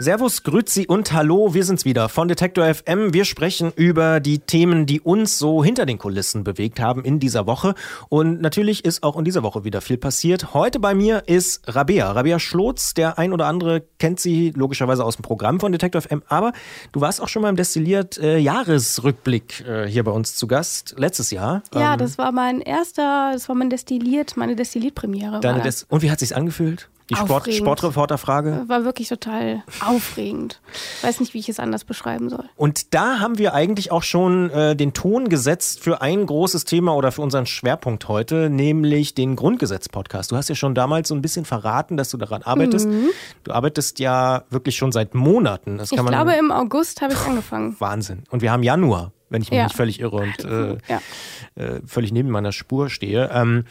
Servus, Grüezi und Hallo, wir sind's wieder von Detektor FM. Wir sprechen über die Themen, die uns so hinter den Kulissen bewegt haben in dieser Woche. Und natürlich ist auch in dieser Woche wieder viel passiert. Heute bei mir ist Rabea. Rabea Schlotz, der ein oder andere kennt sie logischerweise aus dem Programm von Detektor FM. Aber du warst auch schon mal im Destilliert äh, Jahresrückblick äh, hier bei uns zu Gast, letztes Jahr. Ja, Ähm, das war mein erster, das war mein Destilliert, meine Destilliertpremiere. und wie hat sich's angefühlt? Die Sport. Sportreporterfrage. war wirklich total aufregend. Weiß nicht, wie ich es anders beschreiben soll. Und da haben wir eigentlich auch schon äh, den Ton gesetzt für ein großes Thema oder für unseren Schwerpunkt heute, nämlich den Grundgesetz-Podcast. Du hast ja schon damals so ein bisschen verraten, dass du daran arbeitest. Du arbeitest ja wirklich schon seit Monaten. Mhm. Ich glaube, im August habe ich angefangen. Wahnsinn. Und wir haben Januar, wenn ich mich Ja. nicht völlig irre und äh, Ja. äh, völlig neben meiner Spur stehe. Ähm,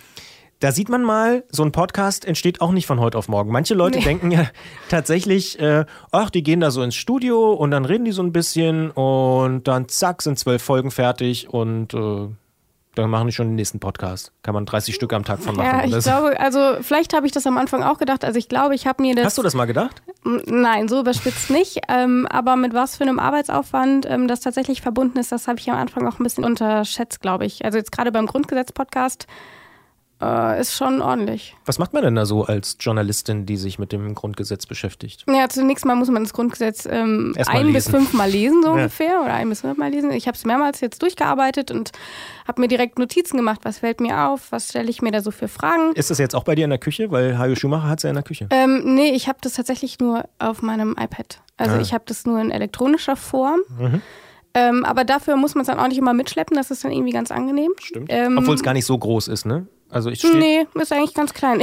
da sieht man mal, so ein Podcast entsteht auch nicht von heute auf morgen. Manche Leute Nee. denken ja tatsächlich, äh, ach, die gehen da so ins Studio und dann reden die so ein bisschen und dann zack, sind zwölf Folgen fertig und äh, dann machen die schon den nächsten Podcast. Kann man 30 Stück am Tag von machen. Ja, ich Das- glaube, also vielleicht habe ich das am Anfang auch gedacht. Also ich glaube, ich habe mir das. Hast du das mal gedacht? Nein, so überspitzt nicht. Ähm, aber mit was für einem Arbeitsaufwand ähm, das tatsächlich verbunden ist, das habe ich am Anfang auch ein bisschen unterschätzt, glaube ich. Also jetzt gerade beim Grundgesetz-Podcast äh, ist schon ordentlich. Was macht man denn da so als Journalistin, die sich mit dem Grundgesetz beschäftigt? Ja, zunächst mal muss man das Grundgesetz ähm, ein bis lesen. fünf Mal lesen, so Ja. ungefähr, oder ein bis fünf Mal lesen. Ich habe es mehrmals jetzt durchgearbeitet und habe mir direkt Notizen gemacht. Was fällt mir auf? Was stelle ich mir da so für Fragen? Ist das jetzt auch bei dir in der Küche? Weil Hajo Schumacher hat es ja in der Küche. Ähm, nee, ich habe das tatsächlich nur auf meinem iPad. Also Ah. ich habe das nur in elektronischer Form. Mhm. Ähm, aber dafür muss man es dann auch nicht immer mitschleppen. Das ist dann irgendwie ganz angenehm. Stimmt. Ähm, Obwohl es gar nicht so groß ist, ne? Also ich. Nee, ist eigentlich ganz klein.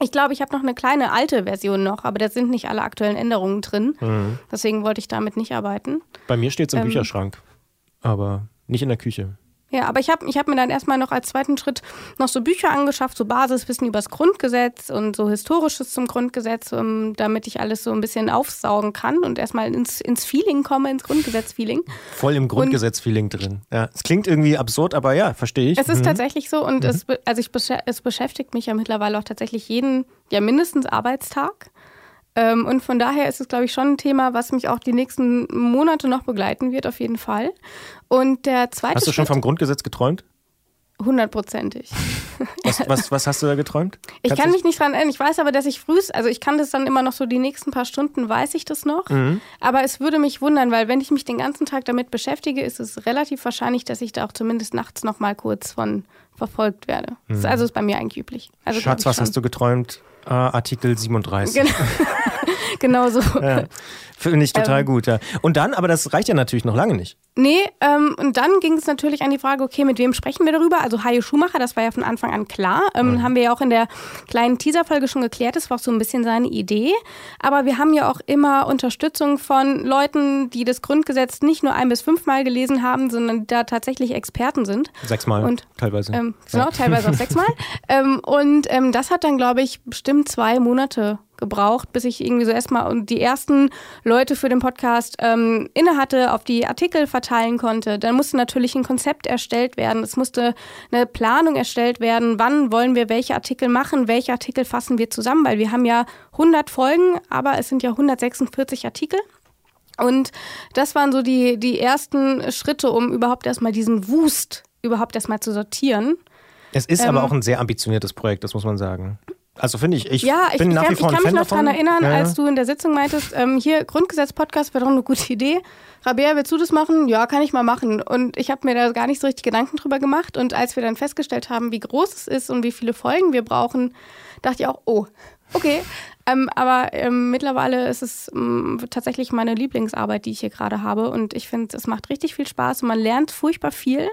Ich glaube, ich habe noch eine kleine alte Version noch, aber da sind nicht alle aktuellen Änderungen drin. Mhm. Deswegen wollte ich damit nicht arbeiten. Bei mir steht es im Ähm, Bücherschrank, aber nicht in der Küche. Ja, aber ich habe ich hab mir dann erstmal noch als zweiten Schritt noch so Bücher angeschafft, so Basiswissen übers Grundgesetz und so Historisches zum Grundgesetz, um, damit ich alles so ein bisschen aufsaugen kann und erstmal ins, ins Feeling komme, ins Grundgesetz-Feeling. Voll im Grundgesetz-Feeling drin. Ja, es klingt irgendwie absurd, aber ja, verstehe ich. Es ist Mhm. tatsächlich so und es, be- also ich es beschäftigt mich ja mittlerweile auch tatsächlich jeden, ja mindestens Arbeitstag. Ähm, und von daher ist es, glaube ich, schon ein Thema, was mich auch die nächsten Monate noch begleiten wird, auf jeden Fall. Und der zweite Hast du schon Schritt, vom Grundgesetz geträumt? hundertprozentig. Was, was, was hast du da geträumt? Ich Kannst kann du- mich nicht dran erinnern. Ich weiß aber, dass ich frühst, also ich kann das dann immer noch so die nächsten paar Stunden, weiß ich das noch. Mhm. Aber es würde mich wundern, weil wenn ich mich den ganzen Tag damit beschäftige, ist es relativ wahrscheinlich, dass ich da auch zumindest nachts noch mal kurz von verfolgt werde. Das ist also ist bei mir eigentlich üblich. Also Schatz, was schon. hast du geträumt? Äh, Artikel 37. Genau, genau so. Ja. Finde ich total Ähm. gut, ja. Und dann, aber das reicht ja natürlich noch lange nicht. Nee, ähm, und dann ging es natürlich an die Frage, okay, mit wem sprechen wir darüber? Also Hajo Schumacher, das war ja von Anfang an klar. Ähm, Haben wir ja auch in der kleinen Teaserfolge schon geklärt, das war auch so ein bisschen seine Idee. Aber wir haben ja auch immer Unterstützung von Leuten, die das Grundgesetz nicht nur ein bis fünfmal gelesen haben, sondern da tatsächlich Experten sind. Sechsmal Und, teilweise. Ähm, genau, teilweise auch sechsmal. ähm, und ähm, das hat dann, glaube ich, bestimmt zwei Monate gebraucht, bis ich irgendwie so erstmal und die ersten Leute für den Podcast ähm, inne hatte, auf die Artikel verteilen konnte. Dann musste natürlich ein Konzept erstellt werden. Es musste eine Planung erstellt werden. Wann wollen wir welche Artikel machen? Welche Artikel fassen wir zusammen? Weil wir haben ja 100 Folgen, aber es sind ja 146 Artikel. Und das waren so die, die ersten Schritte, um überhaupt erstmal diesen Wust überhaupt erstmal zu sortieren. es ist aber ähm, auch ein sehr ambitioniertes Projekt, das muss man sagen. Also finde ich, ich Ja, ich, bin ich, nach kann, wie ich vor ein kann mich Fan noch davon. daran erinnern, Ja, als du in der Sitzung meintest, ähm, hier Grundgesetz-Podcast wäre doch eine gute Idee. Rabea, willst du das machen? Ja, kann ich mal machen. Und ich habe mir da gar nicht so richtig Gedanken drüber gemacht. Und als wir dann festgestellt haben, wie groß es ist und wie viele Folgen wir brauchen, dachte ich auch, oh, okay. Ähm, aber ähm, mittlerweile ist es ähm, tatsächlich meine Lieblingsarbeit, die ich hier gerade habe. Und ich finde, es macht richtig viel Spaß und man lernt furchtbar viel.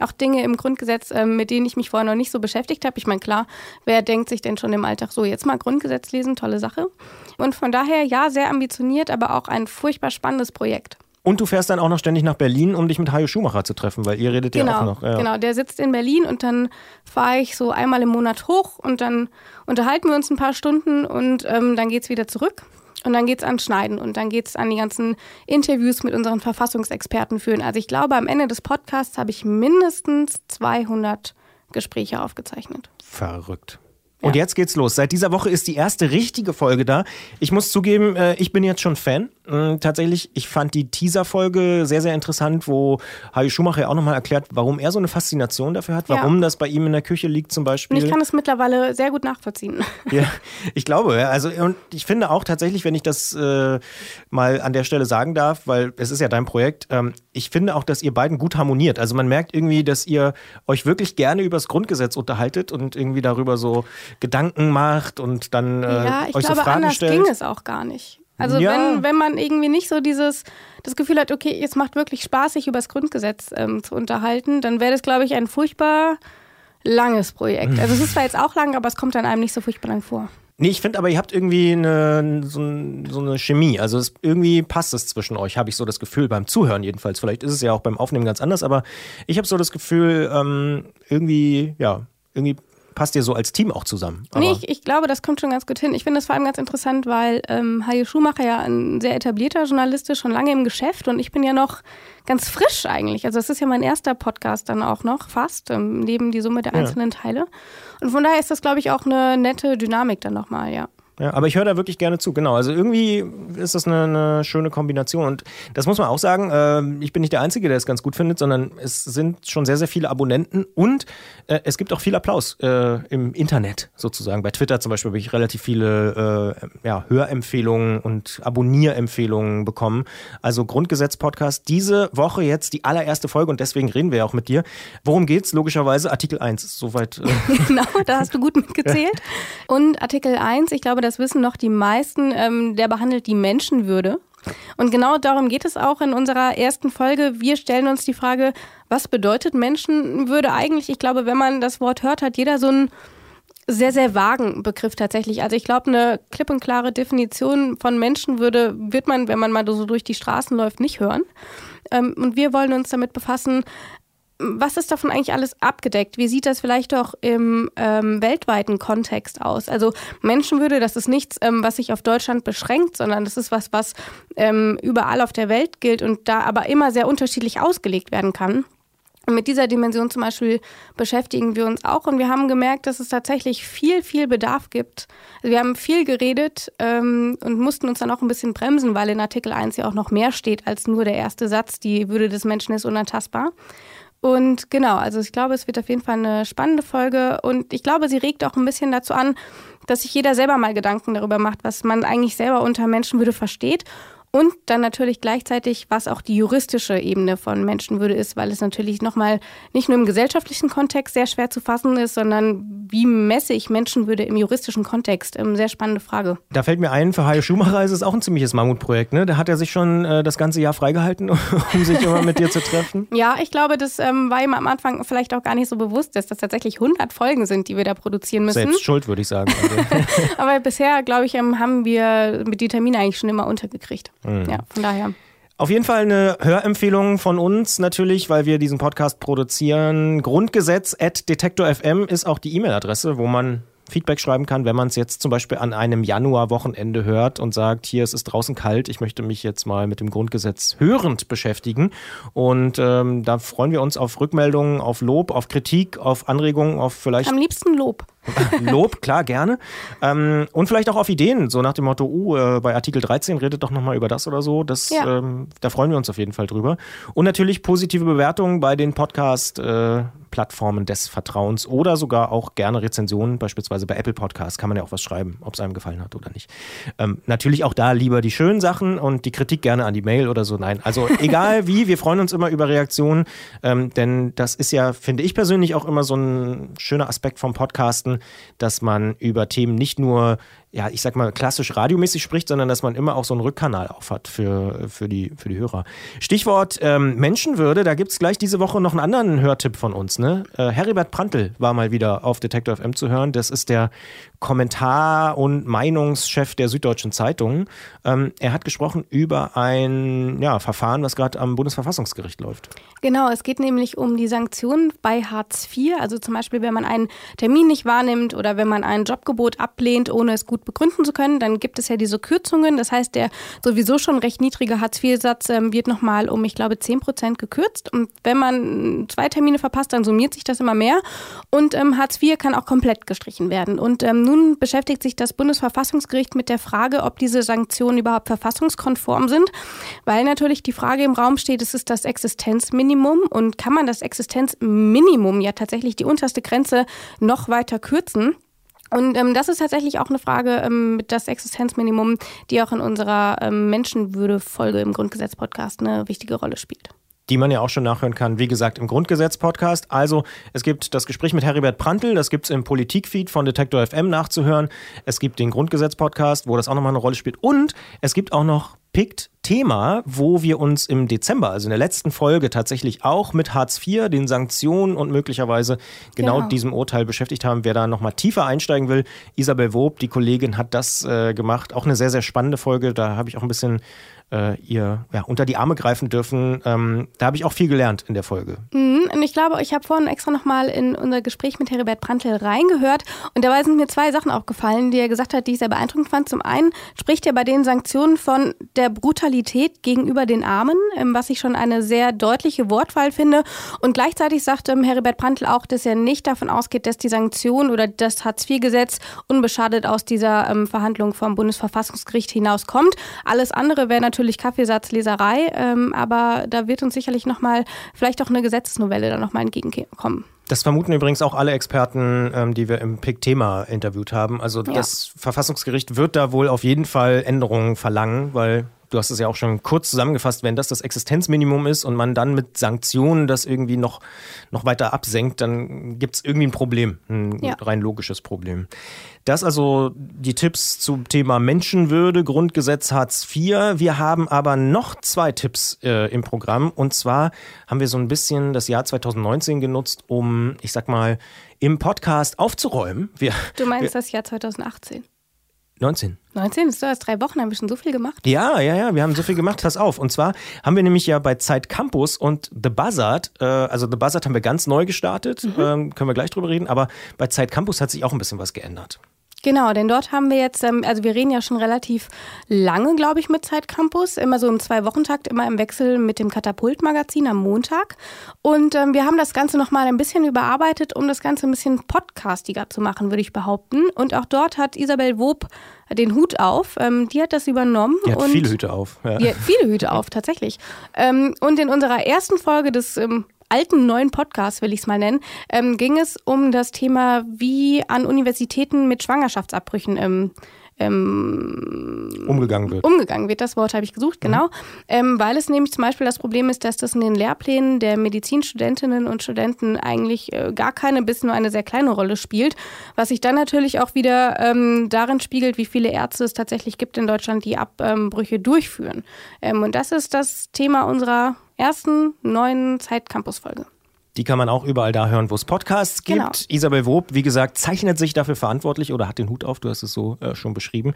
Auch Dinge im Grundgesetz, ähm, mit denen ich mich vorher noch nicht so beschäftigt habe. Ich meine, klar, wer denkt sich denn schon im Alltag so, jetzt mal Grundgesetz lesen, tolle Sache. Und von daher, ja, sehr ambitioniert, aber auch ein furchtbar spannendes Projekt. Und du fährst dann auch noch ständig nach Berlin, um dich mit Hajo Schumacher zu treffen, weil ihr redet ja auch noch. Ja. Genau, der sitzt in Berlin und dann fahre ich so einmal im Monat hoch und dann unterhalten wir uns ein paar Stunden und ähm, dann geht's wieder zurück. Und dann geht es an Schneiden und dann geht es an die ganzen Interviews mit unseren Verfassungsexperten führen. Also ich glaube, am Ende des Podcasts habe ich mindestens 200 Gespräche aufgezeichnet. Verrückt. Und jetzt geht's los. Seit dieser Woche ist die erste richtige Folge da. Ich muss zugeben, äh, ich bin jetzt schon Fan. Mm, tatsächlich, ich fand die Teaser-Folge sehr, sehr interessant, wo Harry Schumacher auch nochmal erklärt, warum er so eine Faszination dafür hat, warum ja. das bei ihm in der Küche liegt zum Beispiel. Und ich kann es mittlerweile sehr gut nachvollziehen. Ja, ich glaube. Also, und ich finde auch tatsächlich, wenn ich das äh, mal an der Stelle sagen darf, weil es ist ja dein Projekt, ähm, ich finde auch, dass ihr beiden gut harmoniert. Also man merkt irgendwie, dass ihr euch wirklich gerne über das Grundgesetz unterhaltet und irgendwie darüber so Gedanken macht und dann äh, ja, ich euch glaube, so Fragen anders stellt. ging es auch gar nicht. Also Ja. wenn, wenn man irgendwie nicht so dieses das Gefühl hat, okay, es macht wirklich Spaß, sich über das Grundgesetz ähm, zu unterhalten, dann wäre das, glaube ich, ein furchtbar langes Projekt. Also es ist zwar jetzt auch lang, aber es kommt dann einem nicht so furchtbar lang vor. Nee, ich finde aber, ihr habt irgendwie eine, so, so eine Chemie. Also es, irgendwie passt es zwischen euch, habe ich so das Gefühl, beim Zuhören jedenfalls. Vielleicht ist es ja auch beim Aufnehmen ganz anders, aber ich habe so das Gefühl, ähm, irgendwie, ja, irgendwie passt ihr so als Team auch zusammen. Aber Nee, ich, ich glaube, das kommt schon ganz gut hin. Ich finde das vor allem ganz interessant, weil ähm, Hajo Schumacher ja ein sehr etablierter Journalist ist, schon lange im Geschäft und ich bin ja noch ganz frisch eigentlich. Also es ist ja mein erster Podcast dann auch noch, fast, ähm, neben die Summe der Ja. einzelnen Teile. Und von daher ist das, glaube ich, auch eine nette Dynamik dann nochmal, ja. Ja, aber ich höre da wirklich gerne zu, genau. Also irgendwie ist das eine, eine schöne Kombination. Und das muss man auch sagen, ähm, ich bin nicht der Einzige, der es ganz gut findet, sondern es sind schon sehr, sehr viele Abonnenten und äh, es gibt auch viel Applaus äh, im Internet sozusagen. Bei Twitter zum Beispiel habe ich relativ viele äh, ja, Hörempfehlungen und Abonnierempfehlungen bekommen. Also Grundgesetz-Podcast, diese Woche jetzt die allererste Folge und deswegen reden wir ja auch mit dir. Worum geht's? Logischerweise Artikel 1. Soweit. Äh, genau, da hast du gut mitgezählt. Und Artikel 1, ich glaube, das wissen noch die meisten, ähm, der behandelt die Menschenwürde. Und genau darum geht es auch in unserer ersten Folge. Wir stellen uns die Frage, was bedeutet Menschenwürde eigentlich? Ich glaube, wenn man das Wort hört, hat jeder so einen sehr, sehr vagen Begriff tatsächlich. Also ich glaube, eine klipp und klare Definition von Menschenwürde wird man, wenn man mal so durch die Straßen läuft, nicht hören. Ähm, und wir wollen uns damit befassen, was ist davon eigentlich alles abgedeckt? Wie sieht das vielleicht auch im ähm, weltweiten Kontext aus? Also Menschenwürde, das ist nichts, ähm, was sich auf Deutschland beschränkt, sondern das ist was, was ähm, überall auf der Welt gilt und da aber immer sehr unterschiedlich ausgelegt werden kann. Und mit dieser Dimension zum Beispiel beschäftigen wir uns auch und wir haben gemerkt, dass es tatsächlich viel, viel Bedarf gibt. Also wir haben viel geredet ähm, und mussten uns dann auch ein bisschen bremsen, weil in Artikel 1 ja auch noch mehr steht als nur der erste Satz, die Würde des Menschen ist unantastbar. Und genau, also ich glaube, es wird auf jeden Fall eine spannende Folge. Und ich glaube, sie regt auch ein bisschen dazu an, dass sich jeder selber mal Gedanken darüber macht, was man eigentlich selber unter Menschenwürde versteht und dann natürlich gleichzeitig, was auch die juristische Ebene von Menschenwürde ist, weil es natürlich nochmal nicht nur im gesellschaftlichen Kontext sehr schwer zu fassen ist, sondern wie messe ich Menschenwürde im juristischen Kontext? Ähm, sehr spannende Frage. Da fällt mir ein, für Hajo Schumacher ist es auch ein ziemliches Mammutprojekt. Ne? Da hat er sich schon äh, das ganze Jahr freigehalten, um sich immer mit dir zu treffen. Ja, ich glaube, das ähm, war ihm am Anfang vielleicht auch gar nicht so bewusst, dass das tatsächlich 100 Folgen sind, die wir da produzieren müssen. Selbst schuld, würde ich sagen. Also, Aber bisher, glaube ich, ähm, haben wir mit die Termine eigentlich schon immer untergekriegt. Ja, von daher. Auf jeden Fall eine Hörempfehlung von uns natürlich, weil wir diesen Podcast produzieren. Grundgesetz at Detektor FM ist auch die E-Mail-Adresse, wo man Feedback schreiben kann, wenn man es jetzt zum Beispiel an einem Januar-Wochenende hört und sagt, hier, es ist draußen kalt, ich möchte mich jetzt mal mit dem Grundgesetz hörend beschäftigen. Und ähm, da freuen wir uns auf Rückmeldungen, auf Lob, auf Kritik, auf Anregungen, auf vielleicht Am liebsten Lob. Lob, klar, gerne. Ähm, und vielleicht auch auf Ideen, so nach dem Motto, uh, äh, bei Artikel 13 redet doch nochmal über das oder so. Das, Ja. ähm, da freuen wir uns auf jeden Fall drüber. Und natürlich positive Bewertungen bei den Podcast-Plattformen des Vertrauens oder sogar auch gerne Rezensionen, beispielsweise bei Apple Podcasts kann man ja auch was schreiben, ob es einem gefallen hat oder nicht. Ähm, natürlich auch da lieber die schönen Sachen und die Kritik gerne an die Mail oder so. Nein, also egal wie, wir freuen uns immer über Reaktionen, ähm, denn das ist ja, finde ich persönlich, auch immer so ein schöner Aspekt vom Podcasten, dass man über Themen nicht nur, ja, ich sag mal, klassisch radiomäßig spricht, sondern dass man immer auch so einen Rückkanal auf hat für, für, die, für die Hörer. Stichwort ähm, Menschenwürde, da gibt es gleich diese Woche noch einen anderen Hörtipp von uns. Ne? Äh, Heribert Prantl war mal wieder auf Detektor FM zu hören. Das ist der Kommentar- und Meinungschef der Süddeutschen Zeitung. Ähm, er hat gesprochen über ein ja, Verfahren, was gerade am Bundesverfassungsgericht läuft. Genau, es geht nämlich um die Sanktionen bei Hartz IV. Also zum Beispiel, wenn man einen Termin nicht wahrnimmt oder wenn man ein Jobgebot ablehnt, ohne es gut gut begründen zu können. Dann gibt es ja diese Kürzungen. Das heißt, der sowieso schon recht niedrige Hartz-IV-Satz ähm, wird nochmal um, ich glaube, 10 Prozent gekürzt. Und wenn man zwei Termine verpasst, dann summiert sich das immer mehr. Und ähm, Hartz IV kann auch komplett gestrichen werden. Und ähm, nun beschäftigt sich das Bundesverfassungsgericht mit der Frage, ob diese Sanktionen überhaupt verfassungskonform sind. Weil natürlich die Frage im Raum steht, es ist das Existenzminimum. Und kann man das Existenzminimum, ja tatsächlich die unterste Grenze, noch weiter kürzen? Und ähm, das ist tatsächlich auch eine Frage ähm, das Existenzminimum, die auch in unserer ähm, Menschenwürde-Folge im Grundgesetz-Podcast eine wichtige Rolle spielt die man ja auch schon nachhören kann, wie gesagt, im Grundgesetz-Podcast. Also es gibt das Gespräch mit Heribert Prantl, das gibt es im Politikfeed von Detektor FM nachzuhören. Es gibt den Grundgesetz-Podcast, wo das auch nochmal eine Rolle spielt. Und es gibt auch noch Picked Thema, wo wir uns im Dezember, also in der letzten Folge, tatsächlich auch mit Hartz IV, den Sanktionen und möglicherweise genau, genau. diesem Urteil beschäftigt haben. Wer da nochmal tiefer einsteigen will, Isabel Wob, die Kollegin, hat das äh, gemacht. Auch eine sehr, sehr spannende Folge. Da habe ich auch ein bisschen äh, ihr ja, unter die Arme greifen dürfen. Ähm, da habe ich auch viel gelernt in der Folge. Mhm, und ich glaube, ich habe vorhin extra nochmal in unser Gespräch mit Heribert Prantl reingehört und dabei sind mir zwei Sachen aufgefallen, die er gesagt hat, die ich sehr beeindruckend fand. Zum einen spricht er bei den Sanktionen von der Brutalität gegenüber den Armen, ähm, was ich schon eine sehr deutliche Wortwahl finde. Und gleichzeitig sagt ähm, Heribert Prantl auch, dass er nicht davon ausgeht, dass die Sanktionen oder das Hartz-IV-Gesetz unbeschadet aus dieser ähm, Verhandlung vom Bundesverfassungsgericht hinauskommt. Alles andere wäre natürlich natürlich Kaffeesatzleserei, ähm, aber da wird uns sicherlich nochmal vielleicht auch eine Gesetzesnovelle dann nochmal entgegenkommen. Das vermuten übrigens auch alle Experten, ähm, die wir im PIC-Thema interviewt haben. Also ja. das Verfassungsgericht wird da wohl auf jeden Fall Änderungen verlangen, weil du hast es ja auch schon kurz zusammengefasst, wenn das das Existenzminimum ist und man dann mit Sanktionen das irgendwie noch, noch weiter absenkt, dann gibt es irgendwie ein Problem, ein ja. rein logisches Problem. Das also die Tipps zum Thema Menschenwürde, Grundgesetz Hartz IV. Wir haben aber noch zwei Tipps äh, im Programm und zwar haben wir so ein bisschen das Jahr 2019 genutzt, um, ich sag mal, im Podcast aufzuräumen. Wir, du meinst wir, das Jahr 2018? 19. 19? Das ist erst drei Wochen, haben wir schon so viel gemacht? Ja, ja, ja, wir haben so viel gemacht. Pass auf. Und zwar haben wir nämlich ja bei Zeit Campus und The Buzzard, äh, also The Buzzard haben wir ganz neu gestartet, mhm. ähm, können wir gleich drüber reden, aber bei Zeit Campus hat sich auch ein bisschen was geändert. Genau, denn dort haben wir jetzt, ähm, also wir reden ja schon relativ lange, glaube ich, mit Zeit Campus, immer so im Zwei-Wochen-Takt, immer im Wechsel mit dem Katapult-Magazin am Montag. Und ähm, wir haben das Ganze nochmal ein bisschen überarbeitet, um das Ganze ein bisschen podcastiger zu machen, würde ich behaupten. Und auch dort hat Isabel Wob den Hut auf. Ähm, die hat das übernommen. Die hat und viele Hüte auf. Ja. Die hat viele Hüte auf, tatsächlich. Ähm, und in unserer ersten Folge des ähm, alten neuen Podcast, will ich es mal nennen, ähm, ging es um das Thema, wie an Universitäten mit Schwangerschaftsabbrüchen ähm, ähm, umgegangen wird. Umgegangen wird, das Wort habe ich gesucht, genau. Mhm. Ähm, weil es nämlich zum Beispiel das Problem ist, dass das in den Lehrplänen der Medizinstudentinnen und Studenten eigentlich äh, gar keine bis nur eine sehr kleine Rolle spielt, was sich dann natürlich auch wieder ähm, darin spiegelt, wie viele Ärzte es tatsächlich gibt in Deutschland, die Abbrüche durchführen. Ähm, und das ist das Thema unserer ersten neuen Zeit-Campus-Folge. Die kann man auch überall da hören, wo es Podcasts gibt. Genau. Isabel Wob, wie gesagt, zeichnet sich dafür verantwortlich oder hat den Hut auf, du hast es so äh, schon beschrieben.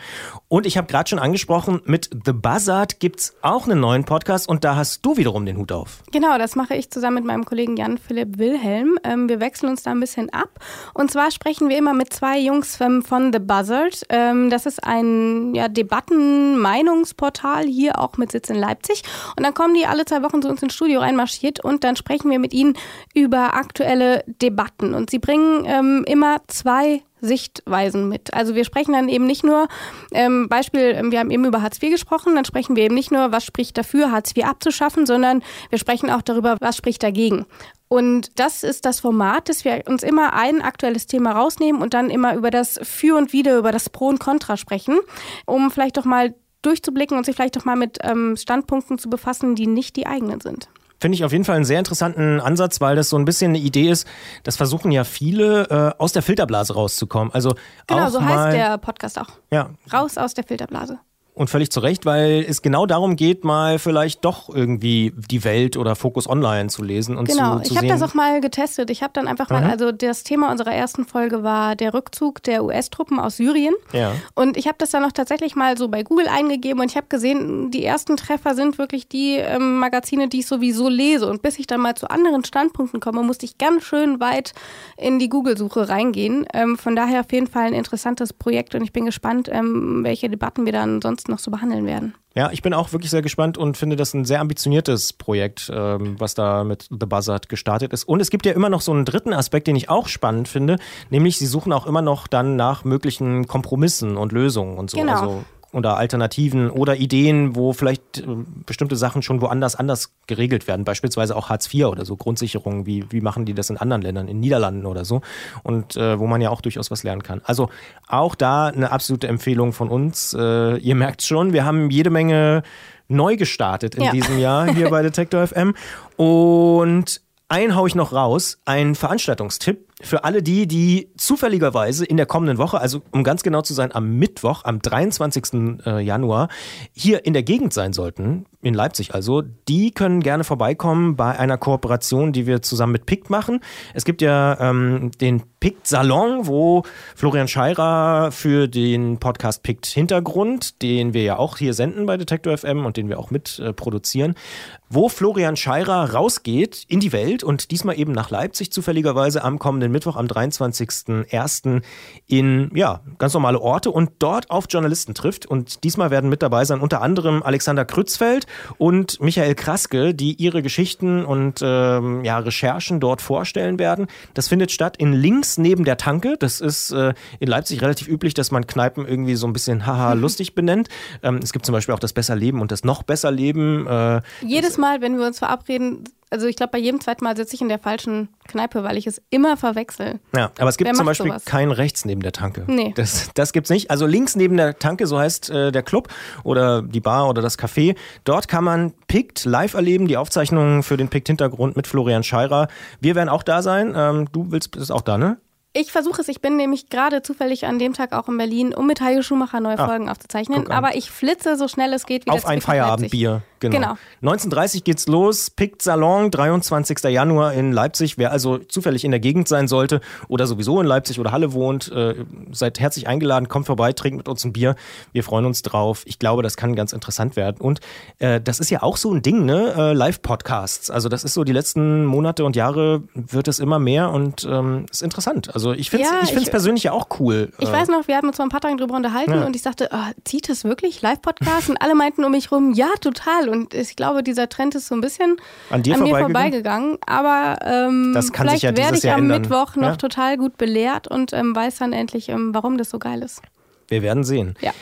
Und ich habe gerade schon angesprochen, mit The Buzzard gibt es auch einen neuen Podcast und da hast du wiederum den Hut auf. Genau, das mache ich zusammen mit meinem Kollegen Jan-Philipp Wilhelm. Ähm, wir wechseln uns da ein bisschen ab. Und zwar sprechen wir immer mit zwei Jungs ähm, von The Buzzard. Ähm, das ist ein ja, Debatten-Meinungsportal, hier auch mit Sitz in Leipzig. Und dann kommen die alle zwei Wochen zu uns ins Studio reinmarschiert und dann sprechen wir mit ihnen über aktuelle Debatten. Und sie bringen ähm, immer zwei Sichtweisen mit. Also wir sprechen dann eben nicht nur, ähm, Beispiel, ähm, wir haben eben über Hartz IV gesprochen, dann sprechen wir eben nicht nur, was spricht dafür, Hartz IV abzuschaffen, sondern wir sprechen auch darüber, was spricht dagegen. Und das ist das Format, dass wir uns immer ein aktuelles Thema rausnehmen und dann immer über das Für und Wider, über das Pro und Contra sprechen, um vielleicht doch mal durchzublicken und sich vielleicht doch mal mit ähm, Standpunkten zu befassen, die nicht die eigenen sind. Finde ich auf jeden Fall einen sehr interessanten Ansatz, weil das so ein bisschen eine Idee ist, das versuchen ja viele, äh, aus der Filterblase rauszukommen. Also genau, so heißt der Podcast auch. Ja. Raus aus der Filterblase. Und völlig zu Recht, weil es genau darum geht, mal vielleicht doch irgendwie die Welt oder Fokus Online zu lesen und genau. zu, zu ich habe das auch mal getestet. Ich habe dann einfach mal, Mhm. also das Thema unserer ersten Folge war der Rückzug der US-Truppen aus Syrien. Ja. Und ich habe das dann auch tatsächlich mal so bei Google eingegeben und ich habe gesehen, die ersten Treffer sind wirklich die ähm, Magazine, die ich sowieso lese. Und bis ich dann mal zu anderen Standpunkten komme, musste ich ganz schön weit in die Google-Suche reingehen. Ähm, von daher auf jeden Fall ein interessantes Projekt und ich bin gespannt, ähm, welche Debatten wir dann sonst noch so behandeln werden. Ja, ich bin auch wirklich sehr gespannt und finde das ein sehr ambitioniertes Projekt, ähm, was da mit The Buzzard gestartet ist. Und es gibt ja immer noch so einen dritten Aspekt, den ich auch spannend finde, nämlich sie suchen auch immer noch dann nach möglichen Kompromissen und Lösungen und so. Genau. Also oder Alternativen oder Ideen, wo vielleicht äh, bestimmte Sachen schon woanders anders geregelt werden, beispielsweise auch Hartz IV oder so Grundsicherungen, wie, wie machen die das in anderen Ländern, in Niederlanden oder so und äh, wo man ja auch durchaus was lernen kann. Also auch da eine absolute Empfehlung von uns. Äh, ihr merkt schon, wir haben jede Menge neu gestartet in Ja. diesem Jahr hier bei Detektor FM und einen hau ich noch raus, ein Veranstaltungstipp für alle die, die zufälligerweise in der kommenden Woche, also um ganz genau zu sein, am Mittwoch, am 23. äh, Januar, hier in der Gegend sein sollten, in Leipzig also, die können gerne vorbeikommen bei einer Kooperation, die wir zusammen mit PICT machen. Es gibt ja ähm, den PICT-Salon, wo Florian Scheirer für den Podcast PICT Hintergrund, den wir ja auch hier senden bei Detektor FM und den wir auch mit äh, produzieren, wo Florian Scheirer rausgeht in die Welt und diesmal eben nach Leipzig zufälligerweise am kommenden Mittwoch, am 23.01. in ja, ganz normale Orte und dort auf Journalisten trifft. Und diesmal werden mit dabei sein unter anderem Alexander Krützfeld und Michael Kraske, die ihre Geschichten und ähm, ja, Recherchen dort vorstellen werden. Das findet statt in links neben der Tanke. Das ist äh, in Leipzig relativ üblich, dass man Kneipen irgendwie so ein bisschen haha lustig benennt. Ähm, es gibt zum Beispiel auch das Besser Leben und das noch besser Leben. Äh, Jedes Mal, wenn wir uns verabreden, also ich glaube, bei jedem zweiten Mal sitze ich in der falschen Kneipe, weil ich es immer verwechsel. Ja, aber es gibt Wer zum Beispiel sowas? kein rechts neben der Tanke. Nee. Das, das gibt's nicht. Also links neben der Tanke, so heißt äh, der Club oder die Bar oder das Café. Dort kann man PICT live erleben, die Aufzeichnungen für den PICT-Hintergrund mit Florian Scheirer. Wir werden auch da sein. Ähm, du willst bist auch da, ne? Ich versuche es. Ich bin nämlich gerade zufällig an dem Tag auch in Berlin, um mit Hajo Schumacher neue Ah, Folgen aufzuzeichnen. Aber ich flitze so schnell es geht wieder Auf ein. Feierabendbier. Genau. Genau. 19.30 geht's los. PICT Salon, 23. Januar in Leipzig. Wer also zufällig in der Gegend sein sollte oder sowieso in Leipzig oder Halle wohnt, äh, seid herzlich eingeladen. Kommt vorbei, trinkt mit uns ein Bier. Wir freuen uns drauf. Ich glaube, das kann ganz interessant werden. Und äh, das ist ja auch so ein Ding, ne? Äh, Live-Podcasts. Also das ist so die letzten Monate und Jahre wird es immer mehr und ähm, ist interessant. Also ich finde es Ja, ich find's ich- persönlich ja auch cool. Ich Äh, weiß noch, wir haben uns vor ein paar Tagen drüber unterhalten Ja. und ich sagte, ah, zieht es wirklich Live-Podcast? Und alle meinten um mich rum, ja, total. Und ich glaube, dieser Trend ist so ein bisschen An dir mir vorbeigegangen? vorbeigegangen. Aber ähm, Das kann sich vielleicht ja werde ich Jahr am ändern. Mittwoch noch Ja. total gut belehrt und ähm, weiß dann endlich, ähm, warum das so geil ist. Wir werden sehen. Ja.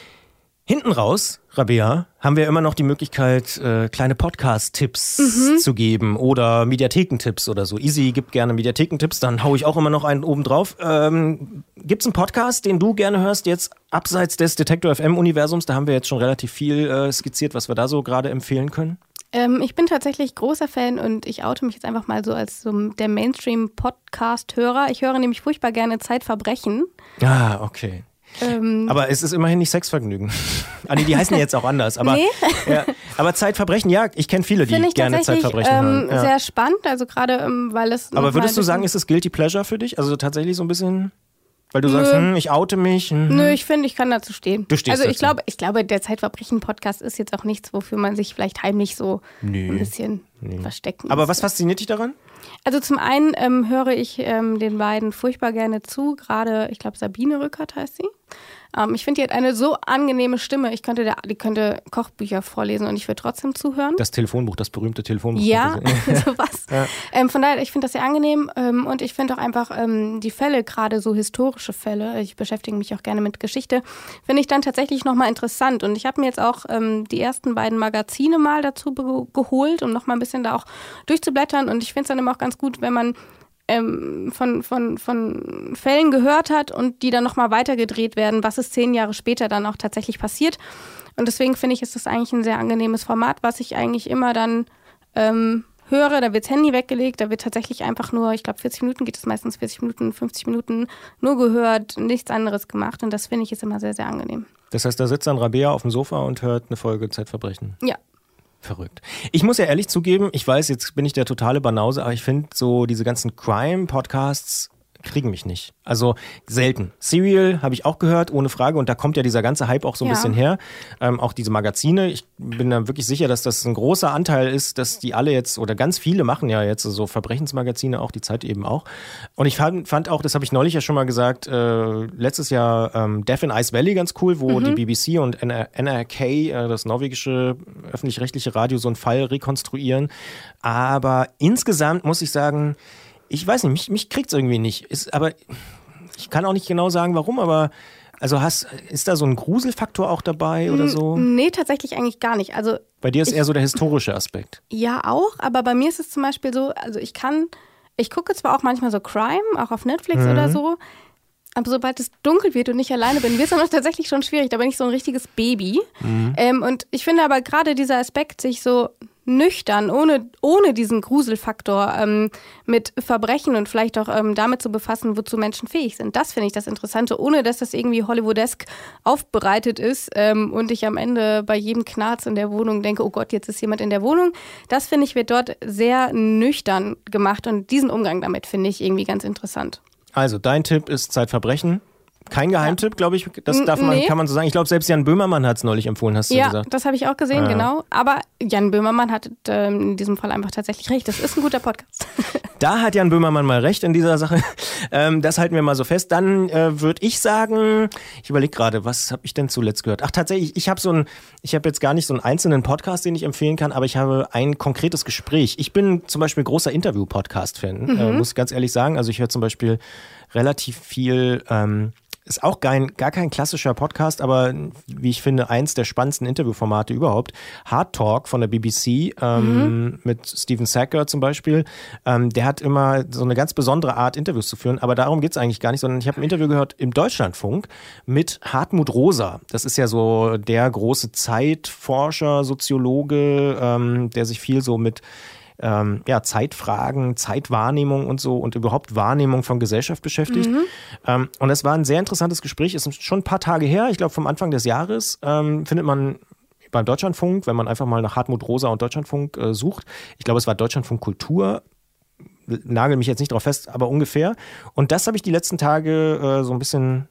Hinten raus, Rabea, haben wir immer noch die Möglichkeit, äh, kleine Podcast-Tipps Mhm. zu geben oder Mediathekentipps oder so. Easy gibt gerne Mediathekentipps, dann hau ich auch immer noch einen oben drauf. Ähm, Gibt es einen Podcast, den du gerne hörst, jetzt abseits des Detektor FM-Universums? Da haben wir jetzt schon relativ viel äh, skizziert, was wir da so gerade empfehlen können. Ähm, ich bin tatsächlich großer Fan und ich oute mich jetzt einfach mal so als so der Mainstream-Podcast-Hörer. Ich höre nämlich furchtbar gerne Zeitverbrechen. Ah, okay. Ähm, Aber es ist immerhin nicht Sexvergnügen. ah, nee, die heißen jetzt auch anders. Aber, Nee. ja, aber Zeitverbrechen, ja, ich kenne viele, die ich gerne Zeitverbrechen ähm, hören. Ja. sehr spannend, also gerade ähm, weil es. Aber würdest du sagen, ist es Guilty Pleasure für dich? Also tatsächlich so ein bisschen, weil du sagst, Nö. hm, ich oute mich. Hm. Nö, ich finde, ich kann dazu stehen. Du stehst also ich dazu. glaube, ich glaube, der Zeitverbrechen-Podcast ist jetzt auch nichts, wofür man sich vielleicht heimlich so Nö. ein bisschen verstecken Aber muss. was fasziniert dich daran? Also zum einen ähm, höre ich ähm, den beiden furchtbar gerne zu, gerade, ich glaube, Sabine Rückert heißt sie. Ähm, ich finde, die hat eine so angenehme Stimme. Ich könnte, der, die könnte Kochbücher vorlesen und ich würde trotzdem zuhören. Das Telefonbuch, das berühmte Telefonbuch. Ja, sowas. Ja. Ähm, von daher, ich finde das sehr angenehm ähm, und ich finde auch einfach ähm, die Fälle, gerade so historische Fälle, ich beschäftige mich auch gerne mit Geschichte, finde ich dann tatsächlich nochmal interessant. Und ich habe mir jetzt auch ähm, die ersten beiden Magazine mal dazu geholt, um nochmal ein bisschen da auch durchzublättern. Und ich finde es dann immer auch ganz gut, wenn man ähm, von, von, von Fällen gehört hat und die dann nochmal weitergedreht werden, was ist zehn Jahre später dann auch tatsächlich passiert. Und deswegen finde ich, ist das eigentlich ein sehr angenehmes Format, was ich eigentlich immer dann ähm, höre, da wird das Handy weggelegt, da wird tatsächlich einfach nur, ich glaube 40 Minuten geht es meistens, 40 Minuten, 50 Minuten nur gehört, nichts anderes gemacht und das finde ich ist immer sehr, sehr angenehm. Das heißt, da sitzt dann Rabea auf dem Sofa und hört eine Folge Zeitverbrechen. Ja. Verrückt. Ich muss ja ehrlich zugeben, ich weiß, jetzt bin ich der totale Banause, aber ich finde so diese ganzen Crime-Podcasts kriegen mich nicht. Also selten. Serial habe ich auch gehört, ohne Frage. Und da kommt ja dieser ganze Hype auch so ein Ja. bisschen her. Ähm, auch diese Magazine. Ich bin da wirklich sicher, dass das ein großer Anteil ist, dass die alle jetzt, oder ganz viele machen ja jetzt so Verbrechensmagazine, auch die Zeit eben auch. Und ich fand, fand auch, das habe ich neulich ja schon mal gesagt, äh, letztes Jahr ähm, Death in Ice Valley ganz cool, wo die BBC und NR NRK, äh, das norwegische öffentlich-rechtliche Radio, so einen Fall rekonstruieren. Aber insgesamt muss ich sagen, ich weiß nicht, mich, mich kriegt es irgendwie nicht. Ist, aber ich kann auch nicht genau sagen, warum, aber also hast, ist da so ein Gruselfaktor auch dabei oder so? Nee, tatsächlich eigentlich gar nicht. Also Bei dir ist ich- eher so der historische Aspekt. Ja, auch, aber bei mir ist es zum Beispiel so, also ich kann, ich gucke zwar auch manchmal so Crime, auch auf Netflix oder so, aber sobald es dunkel wird und ich alleine bin, wird es dann tatsächlich schon schwierig. Da bin ich so ein richtiges Baby. Ähm, und ich finde aber gerade dieser Aspekt, sich so nüchtern, ohne, ohne diesen Gruselfaktor ähm, mit Verbrechen und vielleicht auch ähm, damit zu befassen, wozu Menschen fähig sind. Das finde ich das Interessante, ohne dass das irgendwie Hollywoodesk aufbereitet ist ähm, und ich am Ende bei jedem Knarz in der Wohnung denke, oh Gott, jetzt ist jemand in der Wohnung. Das finde ich wird dort sehr nüchtern gemacht und diesen Umgang damit finde ich irgendwie ganz interessant. Also, dein Tipp ist Zeitverbrechen. Kein Geheimtipp, glaube ich. Das darf man, nee. kann man so sagen. Ich glaube, selbst Jan Böhmermann hat es neulich empfohlen, hast du Ja, gesagt. das habe ich auch gesehen, Ah. genau. Aber Jan Böhmermann hat ähm, in diesem Fall einfach tatsächlich recht. Das ist ein guter Podcast. Da hat Jan Böhmermann mal recht in dieser Sache. Ähm, das halten wir mal so fest. Dann äh, würde ich sagen, ich überlege gerade, was habe ich denn zuletzt gehört? Ach, tatsächlich, ich habe so ein, ich habe jetzt gar nicht so einen einzelnen Podcast, den ich empfehlen kann, aber ich habe ein konkretes Gespräch. Ich bin zum Beispiel großer Interview-Podcast-Fan, äh, muss ich ganz ehrlich sagen. Also ich höre zum Beispiel relativ viel. Ähm, ist auch kein, gar kein klassischer Podcast, aber wie ich finde, eins der spannendsten Interviewformate überhaupt. Hard Talk von der BBC ähm, mit Stephen Sacker zum Beispiel. Ähm, der hat immer so eine ganz besondere Art, Interviews zu führen, aber darum geht's eigentlich gar nicht, sondern ich habe ein Interview gehört im Deutschlandfunk mit Hartmut Rosa. Das ist ja so der große Zeitforscher, Soziologe, ähm, der sich viel so mit ähm, ja, Zeitfragen, Zeitwahrnehmung und so und überhaupt Wahrnehmung von Gesellschaft beschäftigt. Ähm, und es war ein sehr interessantes Gespräch, ist schon ein paar Tage her, ich glaube vom Anfang des Jahres, ähm, findet man beim Deutschlandfunk, wenn man einfach mal nach Hartmut Rosa und Deutschlandfunk äh, sucht. Ich glaube, es war Deutschlandfunk Kultur. Nagel mich jetzt nicht drauf fest, aber ungefähr. Und das habe ich die letzten Tage äh, so ein bisschen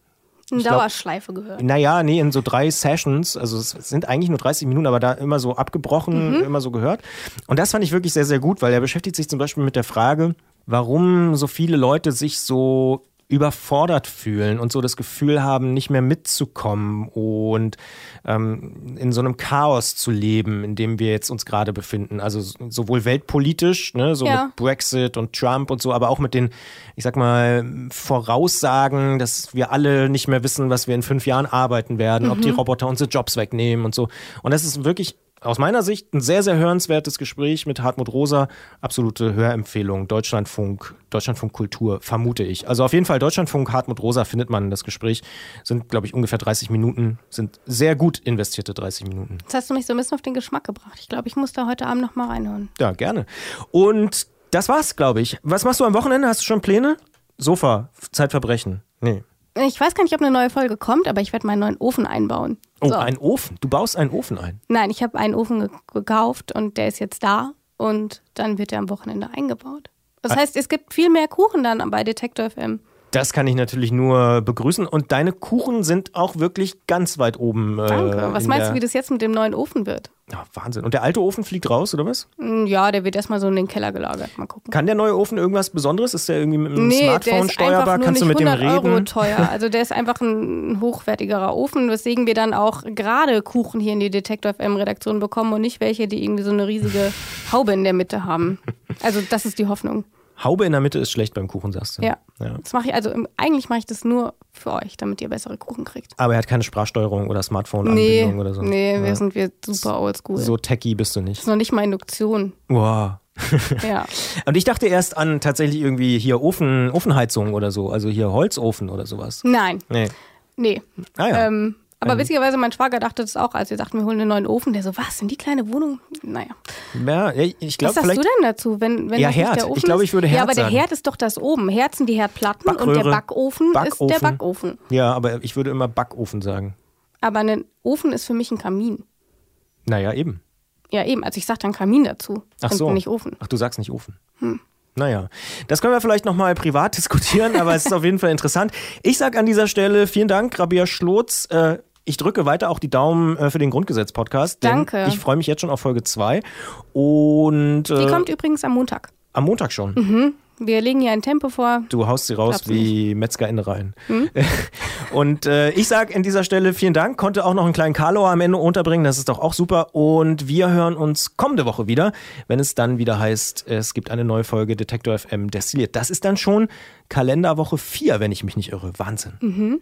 In Ich glaub- Dauerschleife gehört. naja, nee, in so drei Sessions, also es sind eigentlich nur 30 Minuten, aber da immer so abgebrochen, immer so gehört. Und das fand ich wirklich sehr, sehr gut, weil er beschäftigt sich zum Beispiel mit der Frage, warum so viele Leute sich so überfordert fühlen und so das Gefühl haben, nicht mehr mitzukommen und ähm, in so einem Chaos zu leben, in dem wir jetzt uns gerade befinden. Also sowohl weltpolitisch, ne, so Ja. mit Brexit und Trump und so, aber auch mit den, ich sag mal, Voraussagen, dass wir alle nicht mehr wissen, was wir in fünf Jahren arbeiten werden, ob die Roboter unsere Jobs wegnehmen und so. Und das ist wirklich aus meiner Sicht ein sehr, sehr hörenswertes Gespräch mit Hartmut Rosa. Absolute Hörempfehlung. Deutschlandfunk, Deutschlandfunk Kultur, vermute ich. Also auf jeden Fall Deutschlandfunk, Hartmut Rosa findet man das Gespräch. Sind, glaube ich, ungefähr 30 Minuten. Sind sehr gut investierte 30 Minuten. Jetzt hast du mich so ein bisschen auf den Geschmack gebracht. Ich glaube, ich muss da heute Abend noch mal reinhören. Ja, gerne. Und das war's, glaube ich. Was machst du am Wochenende? Hast du schon Pläne? Sofa, Zeitverbrechen. Nee. Ich weiß gar nicht, ob eine neue Folge kommt, aber ich werde meinen neuen Ofen einbauen. Oh, So. ein Ofen. Du baust einen Ofen ein. Nein, ich habe einen Ofen ge gekauft und der ist jetzt da und dann wird er am Wochenende eingebaut. Das heißt, es gibt viel mehr Kuchen dann bei Detektor FM. Das kann ich natürlich nur begrüßen. Und deine Kuchen sind auch wirklich ganz weit oben. Äh, Danke. Was in meinst du, wie das jetzt mit dem neuen Ofen wird? Ja, Wahnsinn. Und der alte Ofen fliegt raus, oder was? Hm, Ja, der wird erstmal so in den Keller gelagert. Mal gucken. Kann der neue Ofen irgendwas Besonderes? Ist der irgendwie mit einem Nee, der Smartphone ist steuerbar? einfach nur Kannst du nicht mit dem 100 reden? Euro teuer. Also der ist einfach ein hochwertigerer Ofen, weswegen wir dann auch gerade Kuchen hier in die Detektor FM Redaktion bekommen und nicht welche, die irgendwie so eine riesige Haube in der Mitte haben. Also das ist die Hoffnung. Haube in der Mitte ist schlecht beim Kuchen, sagst du. Ja. ja. Das mache ich also eigentlich mache ich das nur für euch, damit ihr bessere Kuchen kriegt. Aber er hat keine Sprachsteuerung oder Nee, Smartphone-Anbindung oder so. nee, ja. wir sind wir super oldschool. So techy bist du Das nicht. ist noch nicht mal Induktion. Wow. Ja. Und ich dachte erst an tatsächlich irgendwie hier Ofen, Ofenheizung oder so, also hier Holzofen oder sowas. Nein, Nee. nee. Ah ja. Ähm, Aber witzigerweise, mein Schwager dachte das auch, als wir sagten, wir holen einen neuen Ofen. Der so, was, in die kleine Wohnung? Naja. Ja, ich glaube Was sagst du denn dazu, wenn, wenn Ja, das nicht Herd. der Ofen Ich glaube, ich würde Ja, Herd aber der sagen. Herd ist doch das oben. Herd sind die Herdplatten und der Backröhre. Backofen, ist der Backofen. Backofen. Ja, aber ich würde immer Backofen sagen. Aber ein Ofen ist für mich ein Kamin. Naja, eben. Ja, eben. Also ich sag dann Kamin dazu. Ach und so. nicht Ofen. Ach, du sagst nicht Ofen. Naja, das können wir vielleicht nochmal privat diskutieren, aber es ist auf jeden Fall interessant. Ich sage an dieser Stelle vielen Dank, Rabia Schlotz. Äh, ich drücke weiter auch die Daumen äh, für den Grundgesetz-Podcast. Danke. Ich freue mich jetzt schon auf Folge 2. Und Die äh, kommt übrigens am Montag. am Montag schon. Wir legen hier ein Tempo vor. Du haust sie raus Glaub's wie Metzgerinnereien. Und äh, ich sage an dieser Stelle vielen Dank. Konnte auch noch einen kleinen Karlauer am Ende unterbringen. Das ist doch auch super. Und wir hören uns kommende Woche wieder, wenn es dann wieder heißt, es gibt eine neue Folge Detektor FM destilliert. Das ist dann schon Kalenderwoche 4, wenn ich mich nicht irre. Wahnsinn.